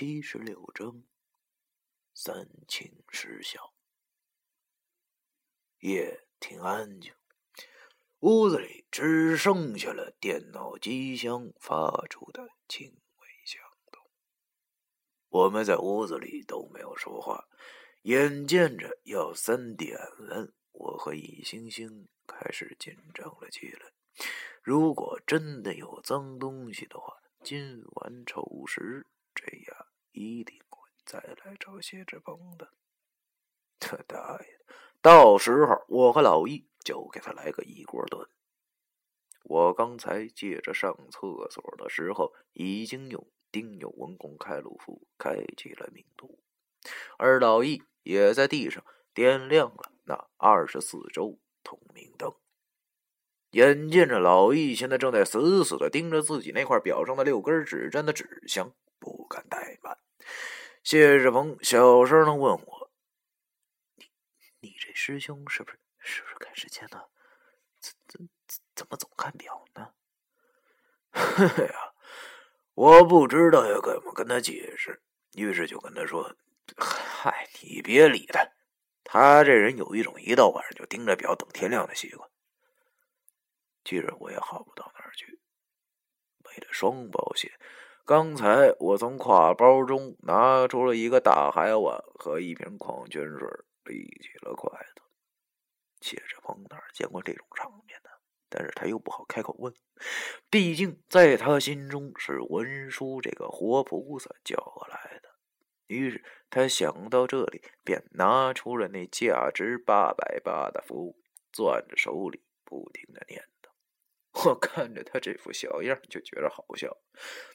七十六正，三清失效。夜挺安静，屋子里只剩下了电脑机箱发出的轻微响动。我们在屋子里都没有说话，眼见着要三点了，我和易星星开始紧张了起来。如果真的有脏东西的话，今晚丑时。这样一定会再来找谢志鹏的。他大爷的！到时候我和老易就给他来个一锅炖。我刚才借着上厕所的时候，已经用丁有文公开路符开启了明图，而老易也在地上点亮了那二十四周通明灯。眼见着老易现在正在死死的盯着自己那块表上的六根指针的指向。不敢怠慢，谢志鹏小声的问我：“你你这师兄是不是是不是赶时间呢？怎怎怎么总看表呢？” 嘿嘿呀，我不知道要怎么跟他解释，于是就跟他说：“嗨，你别理他，他这人有一种一到晚上就盯着表等天亮的习惯。其实我也好不到哪儿去，为了双保险。”刚才我从挎包中拿出了一个大海碗和一瓶矿泉水，立起了筷子。谢志鹏哪见过这种场面呢？但是他又不好开口问，毕竟在他心中是文书这个活菩萨叫过来的。于是他想到这里，便拿出了那价值八百八的符，攥着手里，不停的念。我看着他这副小样，就觉着好笑。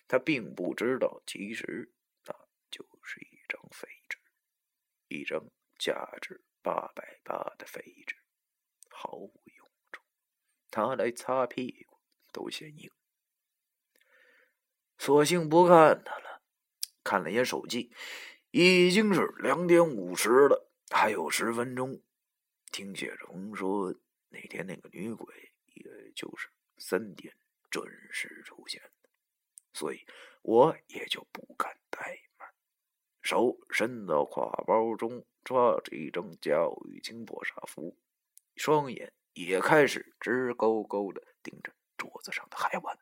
他并不知道，其实那就是一张废纸，一张价值八百八的废纸，毫无用处。拿来擦屁股都嫌硬。索性不看他了。看了眼手机，已经是两点五十了，还有十分钟。听谢荣说，那天那个女鬼，也就是。三点准时出现，所以我也就不敢怠慢，手伸到挎包中，抓着一张教育金破煞符，双眼也开始直勾勾的盯着桌子上的海碗。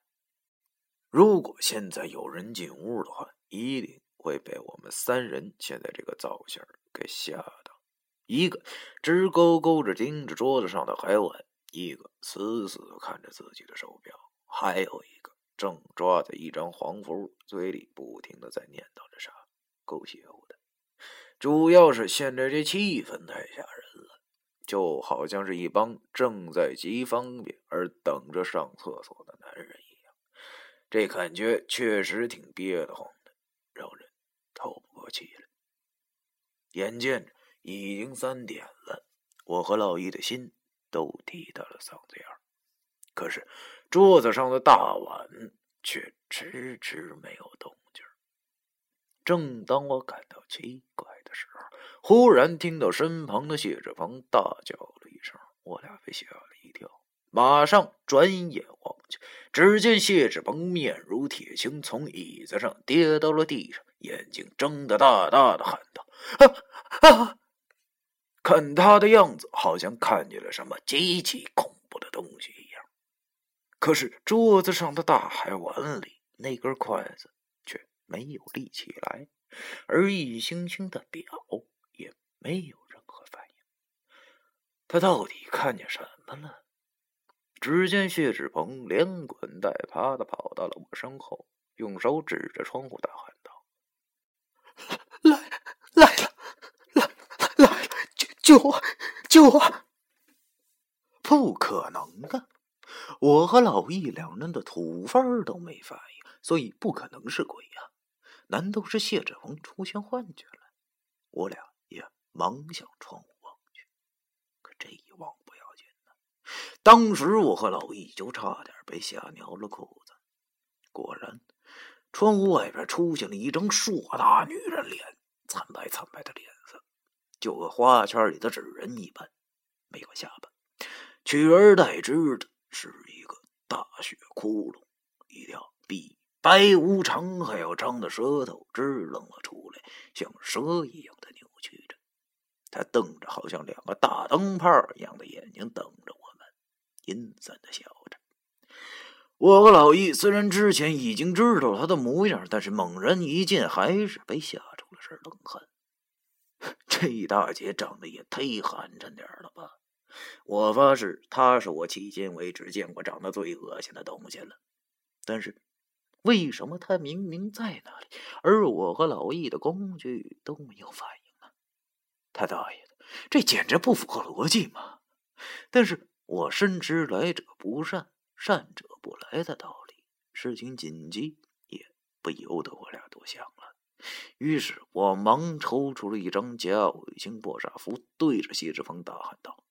如果现在有人进屋的话，一定会被我们三人现在这个造型给吓到。一个直勾勾的盯着桌子上的海碗。一个死死看着自己的手表，还有一个正抓着一张黄符，嘴里不停的在念叨着啥，够邪乎的。主要是现在这气氛太吓人了，就好像是一帮正在急方便而等着上厕所的男人一样。这感觉确实挺憋得慌的，让人透不过气来。眼见着已经三点了，我和老易的心。都提到了嗓子眼儿，可是桌子上的大碗却迟迟没有动静。正当我感到奇怪的时候，忽然听到身旁的谢志鹏大叫了一声，我俩被吓了一跳，马上转眼望去，只见谢志鹏面如铁青，从椅子上跌到了地上，眼睛睁得大大的，喊道：“啊啊！”看他的样子，好像看见了什么极其恐怖的东西一样。可是桌子上的大海碗里那根筷子却没有立起来，而易星星的表也没有任何反应。他到底看见什么了？只见谢志鹏连滚带爬的跑到了我身后，用手指着窗户大喊道：“来，来了！”救我！救我！不可能啊！我和老易两人的土方都没反应，所以不可能是鬼呀！难道是谢志峰出现幻觉了？我俩也忙向窗户望去，可这一望不要紧呢。当时我和老易就差点被吓尿了裤子。果然，窗户外边出现了一张硕大女人脸，惨白惨白的脸。就和花圈里的纸人一般，没有下巴，取而代之的是一个大血窟窿，一条比白无常还要长的舌头支棱了出来，像蛇一样的扭曲着。他瞪着好像两个大灯泡一样的眼睛等着我们，阴森的笑着。我和老易虽然之前已经知道他的模样，但是猛然一见，还是被吓出了身冷汗。这大姐长得也忒寒碜点了吧！我发誓，她是我迄今为止见过长得最恶心的东西了。但是，为什么她明明在那里，而我和老易的工具都没有反应呢？他大爷的，这简直不符合逻辑嘛！但是我深知来者不善。善者不来的道理，事情紧急，也不由得我俩多想了。于是我忙抽出了一张假伪星破煞符，对着谢志峰大喊道：“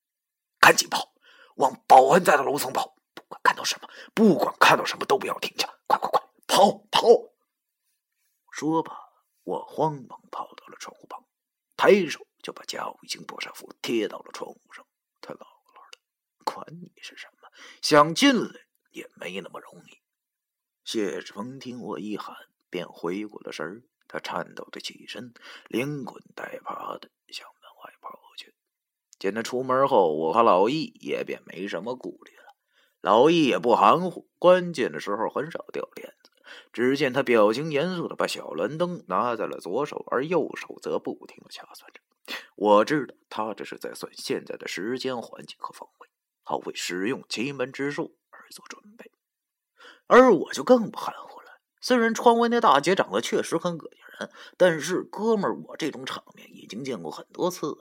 赶紧跑，往保安在的楼层跑！不管看到什么，不管看到什么，都不要停下！快快快，跑跑！”说罢，我慌忙跑到了窗户旁，抬手就把假伪星破煞符贴到了窗户上。他姥姥的，管你是什么！想进来也没那么容易。谢志峰听我一喊，便回过了神儿。他颤抖着起身，连滚带爬的向门外跑去。见他出门后，我和老易也便没什么顾虑了。老易也不含糊，关键的时候很少掉链子。只见他表情严肃的把小蓝灯拿在了左手，而右手则不停的掐算着。我知道他这是在算现在的时间、环境和方位。好为使用奇门之术而做准备，而我就更不含糊了。虽然窗外那大姐长得确实很恶心人，但是哥们儿，我这种场面已经见过很多次了，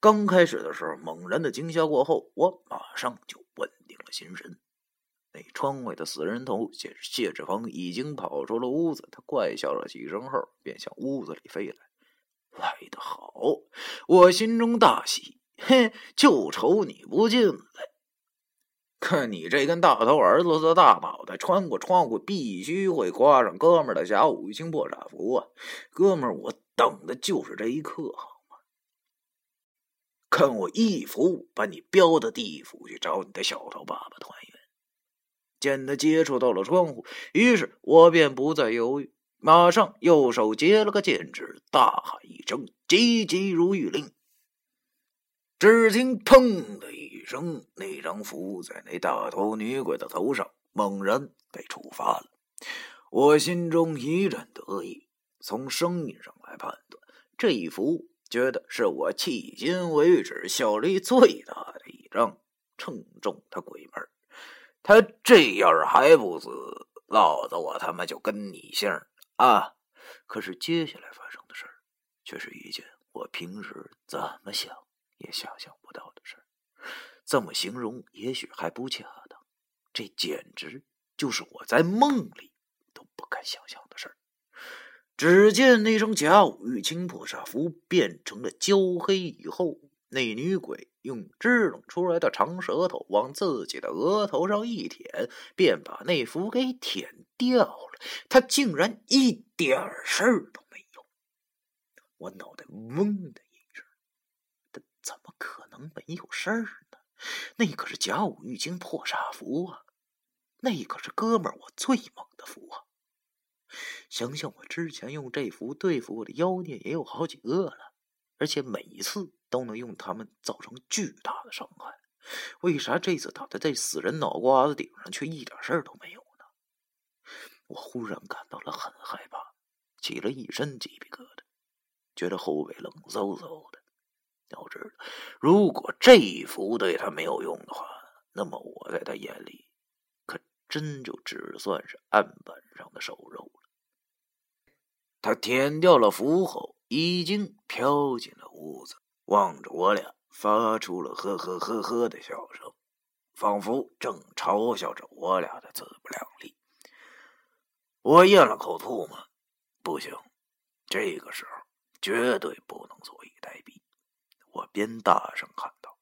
刚开始的时候，猛然的惊吓过后，我马上就稳定了心神。那窗外的死人头谢谢志峰已经跑出了屋子，他怪笑了几声后，便向屋子里飞来。来得好，我心中大喜。嘿，就瞅你不进来！看你这根大头儿子的大脑袋，穿过窗户必须会刮上哥们儿的甲午星破煞符啊！哥们儿，我等的就是这一刻，好吗？看我一符把你标到地府去找你的小头爸爸团圆！见他接触到了窗户，于是我便不再犹豫，马上右手接了个剑指，大喊一声：“急急如律令！”只听“砰”的声，那张符在那大头女鬼的头上猛然被触发了。我心中一阵得意，从声音上来判断，这一符觉得是我迄今为止效力最大的一张，正中他鬼门。他这要是还不死，老子我他妈就跟你姓啊！可是接下来发生的事儿，却是一件我平时怎么想。也想象不到的事儿，这么形容也许还不恰当。这简直就是我在梦里都不敢想象的事儿。只见那张甲午玉清破煞符变成了焦黑以后，那女鬼用支棱出来的长舌头往自己的额头上一舔，便把那符给舔掉了。她竟然一点事儿都没有！我脑袋嗡的一声。怎么可能没有事儿？那可是甲午玉京破煞符啊！那可是哥们儿我最猛的符啊！想想我之前用这符对付我的妖孽也有好几个了，而且每一次都能用它们造成巨大的伤害。为啥这次打在这死人脑瓜子顶上却一点事儿都没有呢？我忽然感到了很害怕，起了一身鸡皮疙瘩，觉得后背冷飕飕的。要知道，如果这符对他没有用的话，那么我在他眼里，可真就只算是案板上的瘦肉了。他舔掉了符后，已经飘进了屋子，望着我俩，发出了呵呵呵呵的笑声，仿佛正嘲笑着我俩的自不量力。我咽了口唾沫，不行，这个时候绝对不能坐以待毙。我边大声喊道：“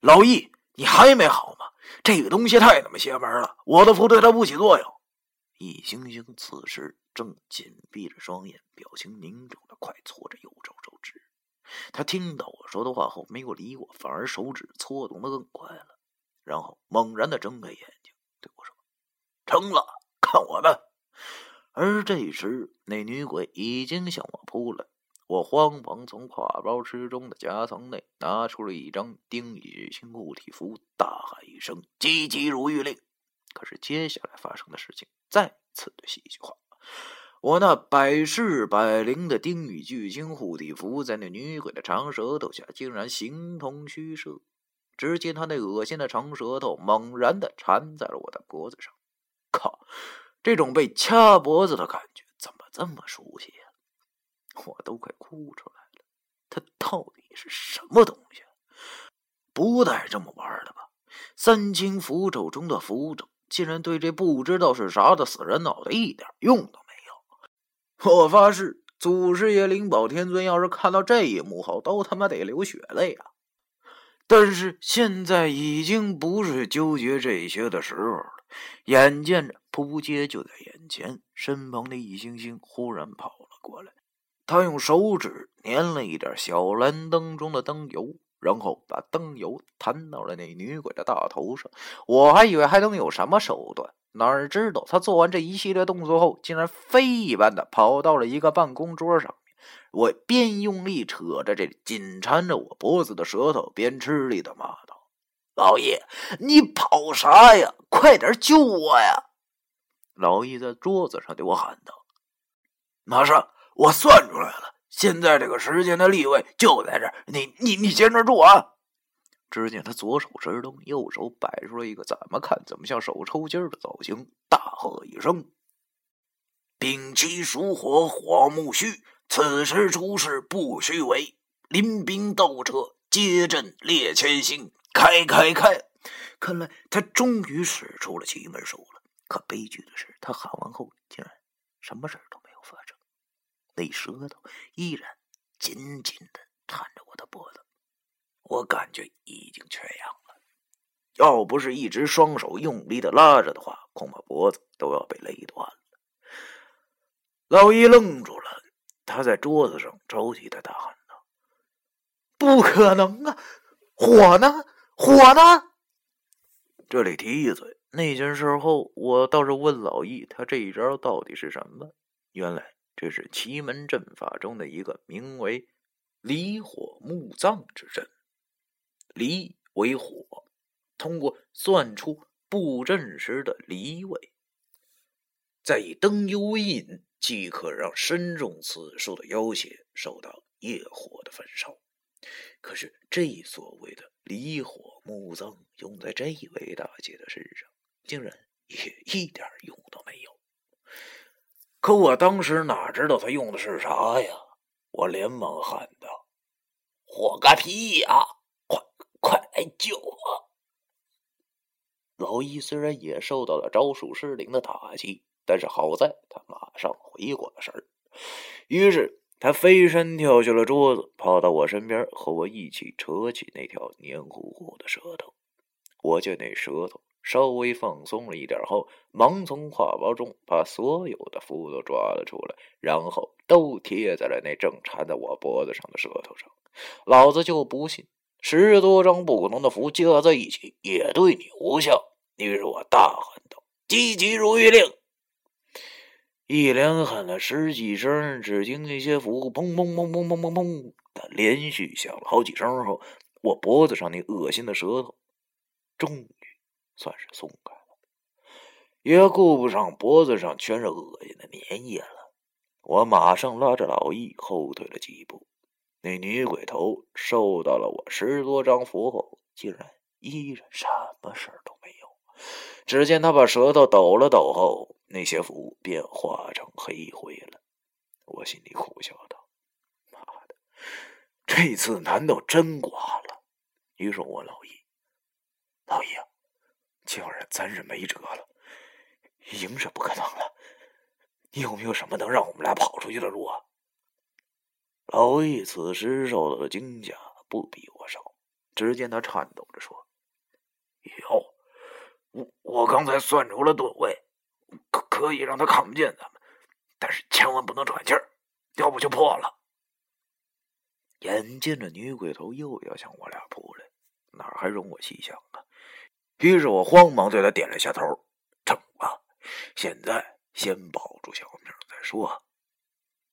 老易，你还没好吗？这个东西太他妈邪门了！我的符对他不起作用。”易星星此时正紧闭着双眼，表情凝重的快搓着右手手指。他听到我说的话后，没有理我，反而手指搓动的更快了，然后猛然的睁开眼睛对我说：“成了，看我的！”而这时，那女鬼已经向我扑来。我慌忙从挎包之中的夹层内拿出了一张丁羽清护体符，大喊一声：“急急如律令！”可是接下来发生的事情再次的戏剧化。我那百试百灵的丁羽巨星护体符，在那女鬼的长舌头下竟然形同虚设。只见她那恶心的长舌头猛然的缠在了我的脖子上。靠！这种被掐脖子的感觉怎么这么熟悉呀？我都快哭出来了！他到底是什么东西？不带这么玩的吧？三清符咒中的符咒，竟然对这不知道是啥的死人脑袋一点用都没有！我发誓，祖师爷灵宝天尊要是看到这一幕后，都他妈得流血泪啊！但是现在已经不是纠结这些的时候了。眼见着扑街就在眼前，身旁的易星星忽然跑了过来。他用手指粘了一点小蓝灯中的灯油，然后把灯油弹到了那女鬼的大头上。我还以为还能有什么手段，哪知道他做完这一系列动作后，竟然飞一般的跑到了一个办公桌上。我边用力扯着这紧缠着我脖子的舌头，边吃力的骂道。老爷，你跑啥呀？快点救我呀！老易在桌子上对我喊道：“马上，我算出来了，现在这个时间的立位就在这儿。你、你、你先着住啊！”只见他左手持灯，右手摆出了一个怎么看怎么像手抽筋的造型，大喝一声：“兵器属火，火木虚，此时出事不虚伪。临兵斗车，接阵列前行。”开开开！看来他终于使出了奇门术了。可悲剧的是，他喊完后竟然什么事都，那舌头依然紧紧的缠着我的脖子。我感觉已经缺氧了，要不是一直双手用力的拉着的话，恐怕脖子都要被勒断了。老易愣住了，他在桌子上着急的大喊道：“不可能啊！火呢？”火呢？这里提一嘴，那件事后，我倒是问老易，他这一招到底是什么？原来这是奇门阵法中的一个名为“离火木葬”之阵。离为火，通过算出布阵时的离位，再以灯油为引，即可让身中此术的妖邪受到业火的焚烧。可是这所谓的离火木葬用在这位大姐的身上，竟然也一点用都没有。可我当时哪知道他用的是啥呀？我连忙喊道：“火个屁呀！快快来救我！”老易虽然也受到了招数失灵的打击，但是好在他马上回过了神儿，于是。他飞身跳下了桌子，跑到我身边，和我一起扯起那条黏糊糊的舌头。我见那舌头稍微放松了一点后，忙从挎包中把所有的符都抓了出来，然后都贴在了那正缠在我脖子上的舌头上。老子就不信十多张不同的符加在一起也对你无效。于是我大喊道：“急急如律令！”一连喊了十几声，只听那些符砰砰砰砰砰砰砰的连续响了好几声后，我脖子上那恶心的舌头终于算是松开了，也顾不上脖子上全是恶心的粘液了。我马上拉着老易后退了几步。那女鬼头受到了我十多张符后，竟然依然什么事都没有。只见他把舌头抖了抖后。那些符便化成黑灰了，我心里苦笑道：“妈的，这次难道真挂了？”于是我老易，老易，既然咱是没辙了，赢是不可能了，你有没有什么能让我们俩跑出去的路啊？老易此时受到的惊吓不比我少，只见他颤抖着说：“有，我我刚才算出了吨位。”可可以让他看不见咱们，但是千万不能喘气儿，要不就破了。眼见着女鬼头又要向我俩扑来，哪还容我细想啊？于是我慌忙对他点了下头：“成吧，现在先保住小命再说。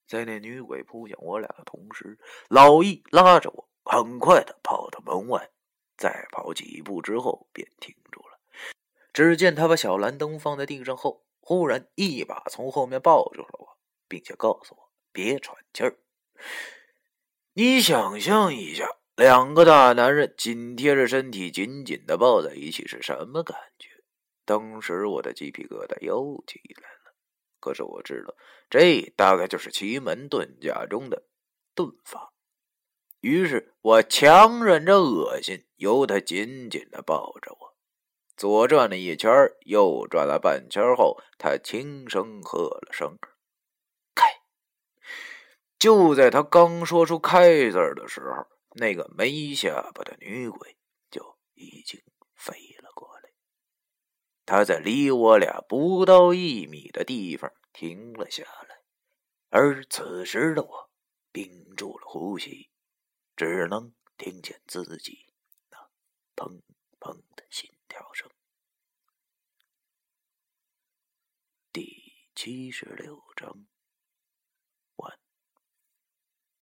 在那女鬼扑向我俩的同时，老易拉着我，很快的跑到门外。再跑几步之后，便停住了。只见他把小蓝灯放在地上后，忽然一把从后面抱住了我，并且告诉我别喘气儿。你想象一下，两个大男人紧贴着身体，紧紧的抱在一起是什么感觉？当时我的鸡皮疙瘩又起来了。可是我知道，这大概就是奇门遁甲中的遁法。于是我强忍着恶心，由他紧紧的抱着我，左转了一圈，右转了半圈后，他轻声喝了声“开”。就在他刚说出“开”字的时候，那个没下巴的女鬼就已经飞了过来。她在离我俩不到一米的地方停了下来，而此时的我屏住了呼吸。只能听见自己那砰砰的心跳声。第七十六章。